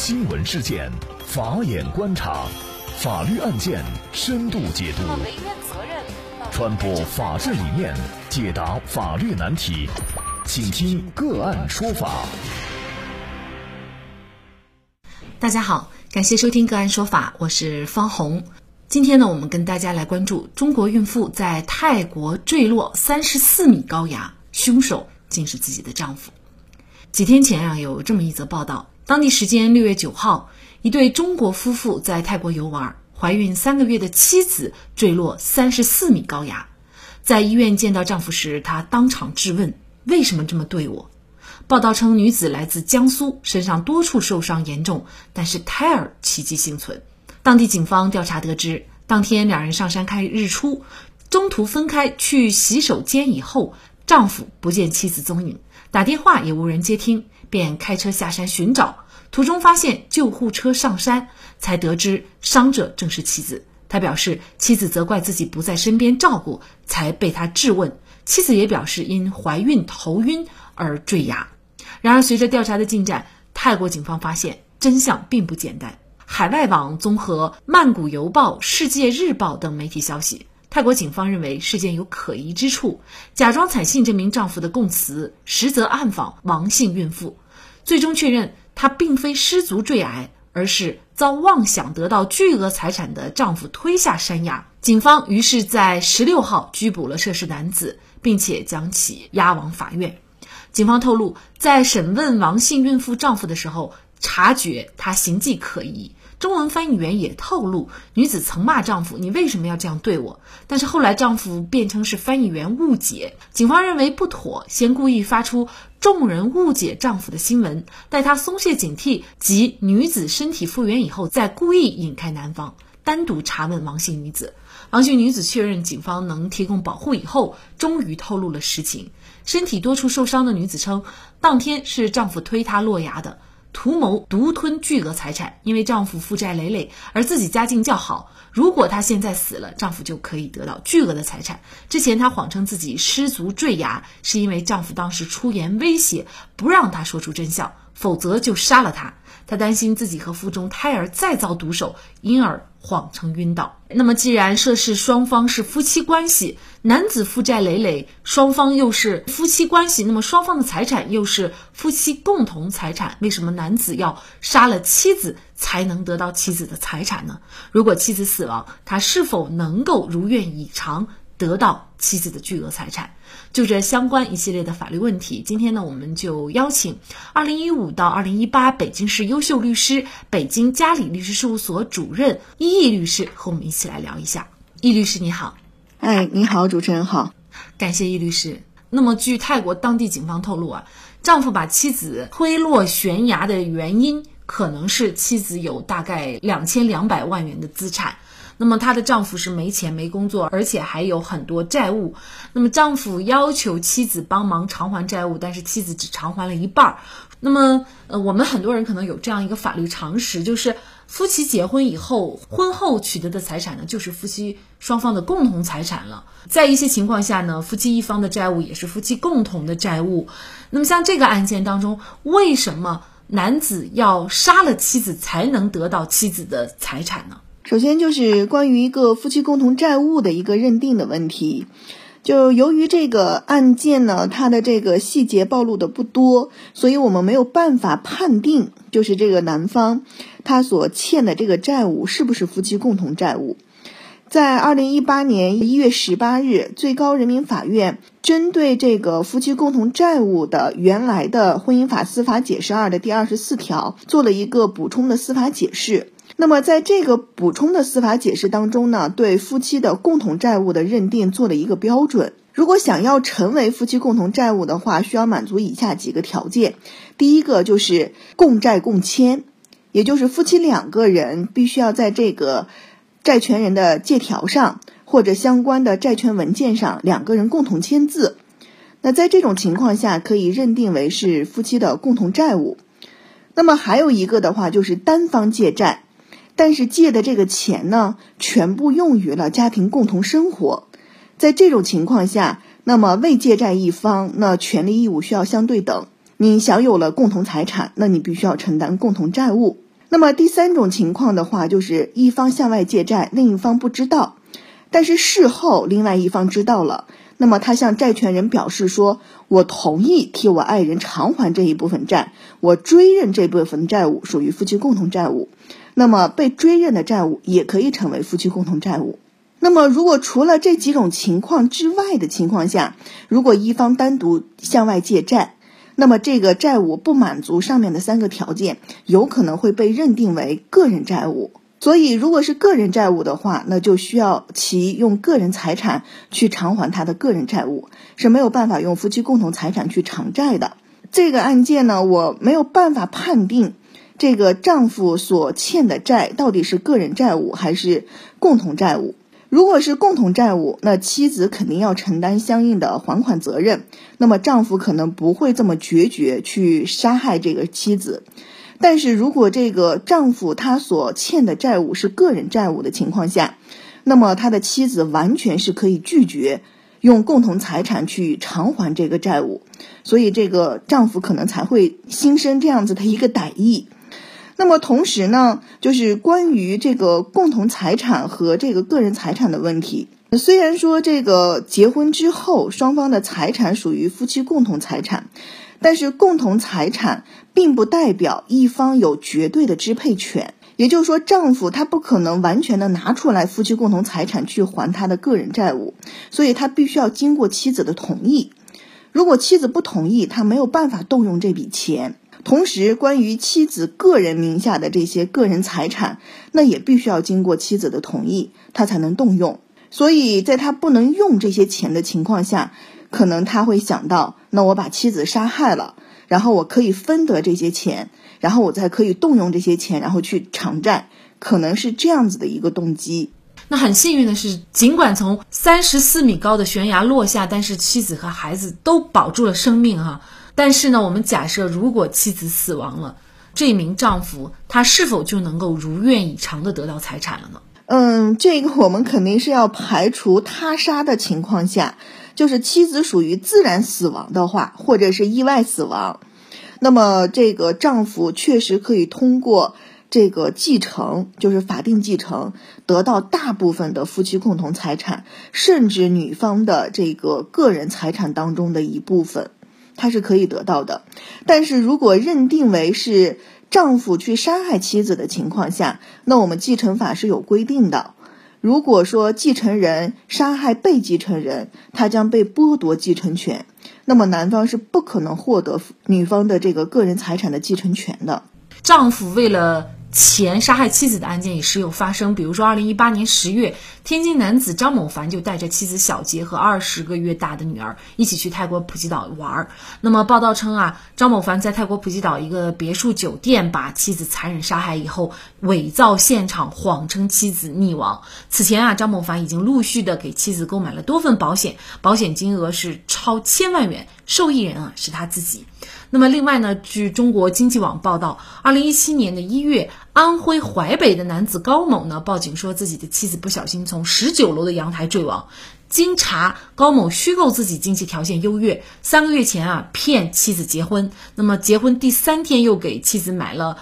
新闻事件，法眼观察，法律案件深度解读，传播法治理念，解答法律难题，请听个案说法。大家好，感谢收听个案说法，我是方红。今天呢，我们跟大家来关注中国孕妇在泰国坠落三十四米高崖，凶手竟是自己的丈夫。几天前啊，有这么一则报道。当地时间六月九号，一对中国夫妇在泰国游玩，怀孕三个月的妻子坠落三十四米高崖。在医院见到丈夫时，她当场质问：“为什么这么对我？”报道称，女子来自江苏，身上多处受伤严重，但是胎儿奇迹幸存。当地警方调查得知，当天两人上山看日出，中途分开去洗手间以后，丈夫不见妻子踪影，打电话也无人接听。便开车下山寻找，途中发现救护车上山，才得知伤者正是妻子。他表示，妻子责怪自己不在身边照顾，才被他质问。妻子也表示因怀孕头晕而坠崖。然而，随着调查的进展，泰国警方发现真相并不简单。海外网综合《曼谷邮报》《世界日报》等媒体消息，泰国警方认为事件有可疑之处，假装采信这名丈夫的供词，实则暗访王姓孕妇。最终确认，她并非失足坠崖，而是遭妄想得到巨额财产的丈夫推下山崖。警方于是，在十六号拘捕了涉事男子，并且将其押往法院。警方透露，在审问王姓孕妇丈夫的时候，察觉他行迹可疑。中文翻译员也透露，女子曾骂丈夫：“你为什么要这样对我？”但是后来丈夫辩称是翻译员误解，警方认为不妥，先故意发出众人误解丈夫的新闻，待他松懈警惕及女子身体复原以后，再故意引开男方，单独查问王姓女子。王姓女子确认警方能提供保护以后，终于透露了实情：身体多处受伤的女子称，当天是丈夫推她落崖的。图谋独吞巨额财产，因为丈夫负债累累，而自己家境较好。如果她现在死了，丈夫就可以得到巨额的财产。之前她谎称自己失足坠崖，是因为丈夫当时出言威胁，不让她说出真相，否则就杀了她。他担心自己和腹中胎儿再遭毒手，因而。谎称晕倒。那么，既然涉事双方是夫妻关系，男子负债累累，双方又是夫妻关系，那么双方的财产又是夫妻共同财产，为什么男子要杀了妻子才能得到妻子的财产呢？如果妻子死亡，他是否能够如愿以偿？得到妻子的巨额财产，就这相关一系列的法律问题，今天呢，我们就邀请二零一五到二零一八北京市优秀律师、北京嘉里律师事务所主任伊毅律师和我们一起来聊一下。易律师你好，哎，你好，主持人好，感谢易律师。那么，据泰国当地警方透露啊，丈夫把妻子推落悬崖的原因，可能是妻子有大概两千两百万元的资产。那么她的丈夫是没钱没工作，而且还有很多债务。那么丈夫要求妻子帮忙偿还债务，但是妻子只偿还了一半儿。那么，呃，我们很多人可能有这样一个法律常识，就是夫妻结婚以后，婚后取得的财产呢，就是夫妻双方的共同财产了。在一些情况下呢，夫妻一方的债务也是夫妻共同的债务。那么像这个案件当中，为什么男子要杀了妻子才能得到妻子的财产呢？首先就是关于一个夫妻共同债务的一个认定的问题，就由于这个案件呢，它的这个细节暴露的不多，所以我们没有办法判定，就是这个男方他所欠的这个债务是不是夫妻共同债务。在二零一八年一月十八日，最高人民法院针对这个夫妻共同债务的原来的婚姻法司法解释二的第二十四条做了一个补充的司法解释。那么，在这个补充的司法解释当中呢，对夫妻的共同债务的认定做了一个标准。如果想要成为夫妻共同债务的话，需要满足以下几个条件：第一个就是共债共签，也就是夫妻两个人必须要在这个债权人的借条上或者相关的债权文件上两个人共同签字。那在这种情况下，可以认定为是夫妻的共同债务。那么还有一个的话，就是单方借债。但是借的这个钱呢，全部用于了家庭共同生活，在这种情况下，那么未借债一方那权利义务需要相对等。你享有了共同财产，那你必须要承担共同债务。那么第三种情况的话，就是一方向外借债，另一方不知道，但是事后另外一方知道了，那么他向债权人表示说：“我同意替我爱人偿还这一部分债，我追认这部分债务属于夫妻共同债务。”那么被追认的债务也可以成为夫妻共同债务。那么，如果除了这几种情况之外的情况下，如果一方单独向外借债，那么这个债务不满足上面的三个条件，有可能会被认定为个人债务。所以，如果是个人债务的话，那就需要其用个人财产去偿还他的个人债务，是没有办法用夫妻共同财产去偿债的。这个案件呢，我没有办法判定这个丈夫所欠的债到底是个人债务还是共同债务。如果是共同债务，那妻子肯定要承担相应的还款责任。那么丈夫可能不会这么决绝去杀害这个妻子。但是如果这个丈夫他所欠的债务是个人债务的情况下，那么他的妻子完全是可以拒绝用共同财产去偿还这个债务。所以这个丈夫可能才会心生这样子的一个歹意。那么同时呢，就是关于这个共同财产和这个个人财产的问题。虽然说这个结婚之后双方的财产属于夫妻共同财产，但是共同财产并不代表一方有绝对的支配权。也就是说，丈夫他不可能完全的拿出来夫妻共同财产去还他的个人债务，所以他必须要经过妻子的同意。如果妻子不同意，他没有办法动用这笔钱。同时，关于妻子个人名下的这些个人财产，那也必须要经过妻子的同意，他才能动用。所以，在他不能用这些钱的情况下，可能他会想到：那我把妻子杀害了，然后我可以分得这些钱，然后我才可以动用这些钱，然后去偿债。可能是这样子的一个动机。那很幸运的是，尽管从三十四米高的悬崖落下，但是妻子和孩子都保住了生命哈。但是呢，我们假设如果妻子死亡了，这名丈夫他是否就能够如愿以偿的得到财产了呢？嗯，这个我们肯定是要排除他杀的情况下，就是妻子属于自然死亡的话，或者是意外死亡，那么这个丈夫确实可以通过这个继承，就是法定继承，得到大部分的夫妻共同财产，甚至女方的这个个人财产当中的一部分。她是可以得到的，但是如果认定为是丈夫去杀害妻子的情况下，那我们继承法是有规定的。如果说继承人杀害被继承人，他将被剥夺继承权，那么男方是不可能获得女方的这个个人财产的继承权的。丈夫为了。前杀害妻子的案件也时有发生，比如说，二零一八年十月，天津男子张某凡就带着妻子小杰和二十个月大的女儿一起去泰国普吉岛玩儿。那么报道称啊，张某凡在泰国普吉岛一个别墅酒店把妻子残忍杀害以后，伪造现场，谎称妻子溺亡。此前啊，张某凡已经陆续的给妻子购买了多份保险，保险金额是超千万元，受益人啊是他自己。那么，另外呢？据中国经济网报道，二零一七年的一月，安徽淮北的男子高某呢报警说自己的妻子不小心从十九楼的阳台坠亡。经查，高某虚构自己经济条件优越，三个月前啊骗妻子结婚，那么结婚第三天又给妻子买了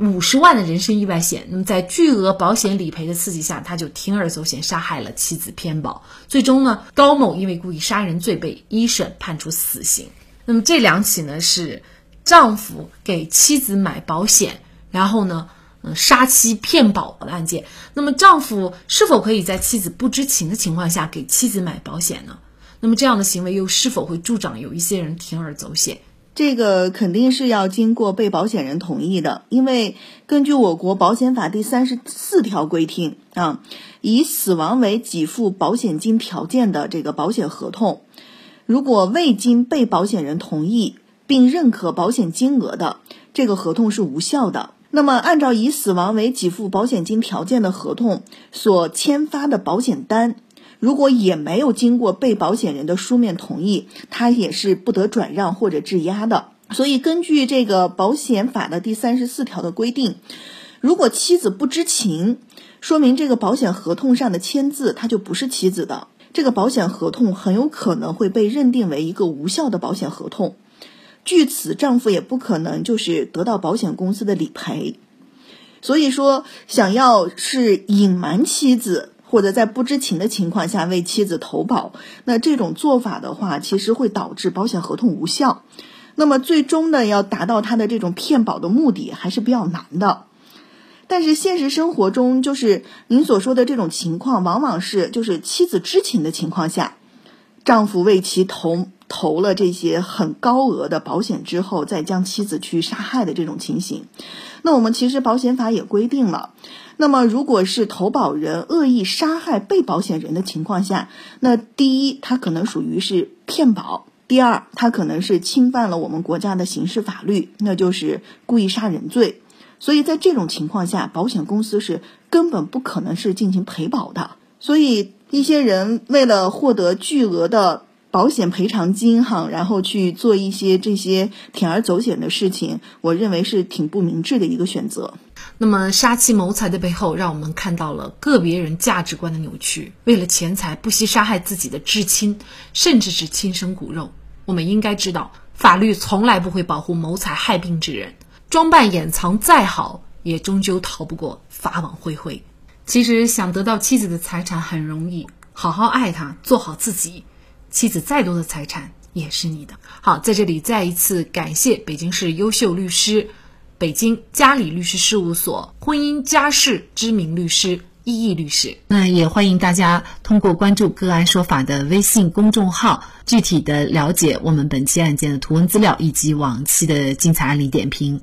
五十万的人身意外险。那么在巨额保险理赔的刺激下，他就铤而走险杀害了妻子偏保。最终呢，高某因为故意杀人罪被一审判处死刑。那么这两起呢是丈夫给妻子买保险，然后呢，嗯，杀妻骗保的案件。那么丈夫是否可以在妻子不知情的情况下给妻子买保险呢？那么这样的行为又是否会助长有一些人铤而走险？这个肯定是要经过被保险人同意的，因为根据我国保险法第三十四条规定啊，以死亡为给付保险金条件的这个保险合同。如果未经被保险人同意并认可保险金额的，这个合同是无效的。那么，按照以死亡为给付保险金条件的合同所签发的保险单，如果也没有经过被保险人的书面同意，他也是不得转让或者质押的。所以，根据这个保险法的第三十四条的规定，如果妻子不知情，说明这个保险合同上的签字，它就不是妻子的。这个保险合同很有可能会被认定为一个无效的保险合同，据此，丈夫也不可能就是得到保险公司的理赔。所以说，想要是隐瞒妻子或者在不知情的情况下为妻子投保，那这种做法的话，其实会导致保险合同无效。那么最终呢，要达到他的这种骗保的目的，还是比较难的。但是现实生活中，就是您所说的这种情况，往往是就是妻子知情的情况下，丈夫为其投投了这些很高额的保险之后，再将妻子去杀害的这种情形。那我们其实保险法也规定了，那么如果是投保人恶意杀害被保险人的情况下，那第一，他可能属于是骗保。第二，他可能是侵犯了我们国家的刑事法律，那就是故意杀人罪。所以在这种情况下，保险公司是根本不可能是进行赔保的。所以一些人为了获得巨额的保险赔偿金，哈，然后去做一些这些铤而走险的事情，我认为是挺不明智的一个选择。那么杀妻谋财的背后，让我们看到了个别人价值观的扭曲，为了钱财不惜杀害自己的至亲，甚至是亲生骨肉。我们应该知道，法律从来不会保护谋财害病之人，装扮掩藏再好，也终究逃不过法网恢恢。其实想得到妻子的财产很容易，好好爱她，做好自己，妻子再多的财产也是你的。好，在这里再一次感谢北京市优秀律师、北京嘉里律师事务所婚姻家事知名律师。易易律师，那也欢迎大家通过关注“个案说法”的微信公众号，具体的了解我们本期案件的图文资料以及往期的精彩案例点评。